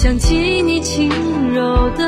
想起你轻柔的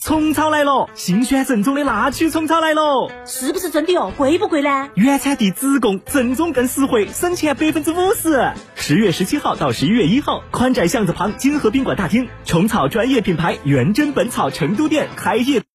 虫草来了，新鲜正宗的那曲虫草来了，是不是真的哦？贵不贵呢？原产地直供，正宗更实惠，省钱百分之五十。十月十七号到十一月一号，宽窄巷子旁金河宾馆大厅，虫草专业品牌元真本草成都店开业。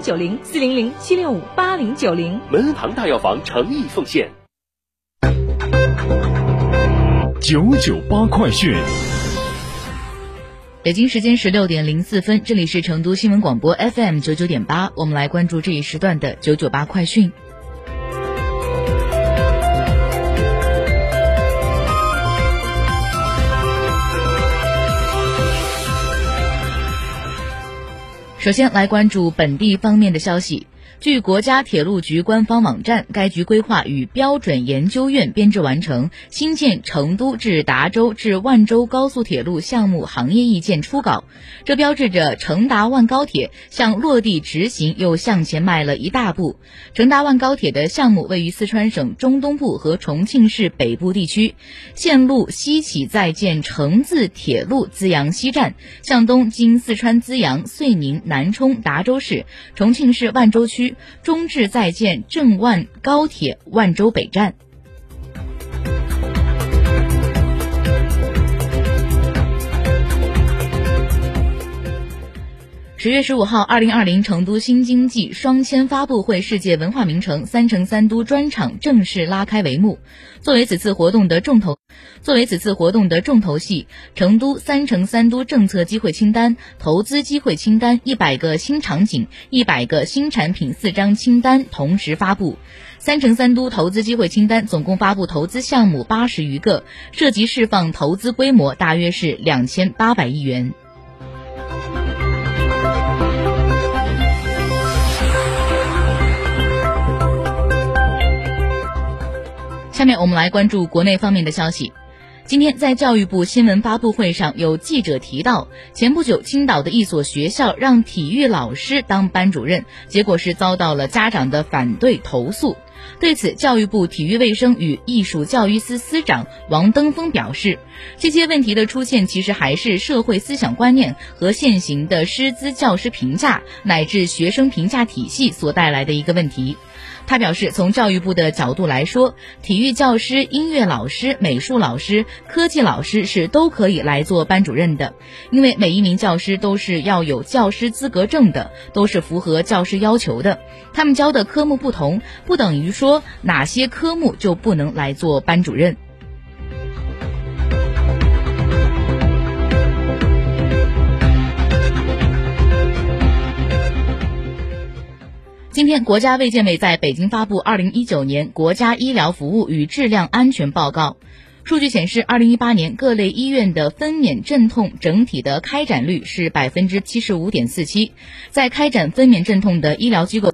九零，四零零七六五八零九零。门恩堂大药房诚意奉献。九九八快讯。北京时间十六点零四分，这里是成都新闻广播 FM 九九点八，我们来关注这一时段的九九八快讯。首先来关注本地方面的消息。据国家铁路局官方网站，该局规划与标准研究院编制完成新建成都至达州至万州高速铁路项目行业意见初稿，这标志着成达万高铁向落地执行又向前迈了一大步。成达万高铁的项目位于四川省中东部和重庆市北部地区，线路西起在建成自铁路资阳西站，向东经四川资阳、遂宁、南充、达州市、重庆市万州区。中至在建郑万高铁万州北站。十月十五号，二零二零成都新经济双千发布会世界文化名城三城三都专场正式拉开帷幕。作为此次活动的重头，作为此次活动的重头戏，成都三城三都政策机会清单、投资机会清单、一百个新场景、一百个新产品四张清单同时发布。三城三都投资机会清单总共发布投资项目八十余个，涉及释放投资规模大约是两千八百亿元。下面我们来关注国内方面的消息。今天在教育部新闻发布会上，有记者提到，前不久青岛的一所学校让体育老师当班主任，结果是遭到了家长的反对投诉。对此，教育部体育卫生与艺术教育司司长王登峰表示，这些问题的出现其实还是社会思想观念和现行的师资教师评价乃至学生评价体系所带来的一个问题。他表示，从教育部的角度来说，体育教师、音乐老师、美术老师、科技老师是都可以来做班主任的，因为每一名教师都是要有教师资格证的，都是符合教师要求的。他们教的科目不同，不等于说哪些科目就不能来做班主任。今天，国家卫健委在北京发布《二零一九年国家医疗服务与质量安全报告》。数据显示，二零一八年各类医院的分娩镇痛整体的开展率是百分之七十五点四七，在开展分娩镇痛的医疗机构。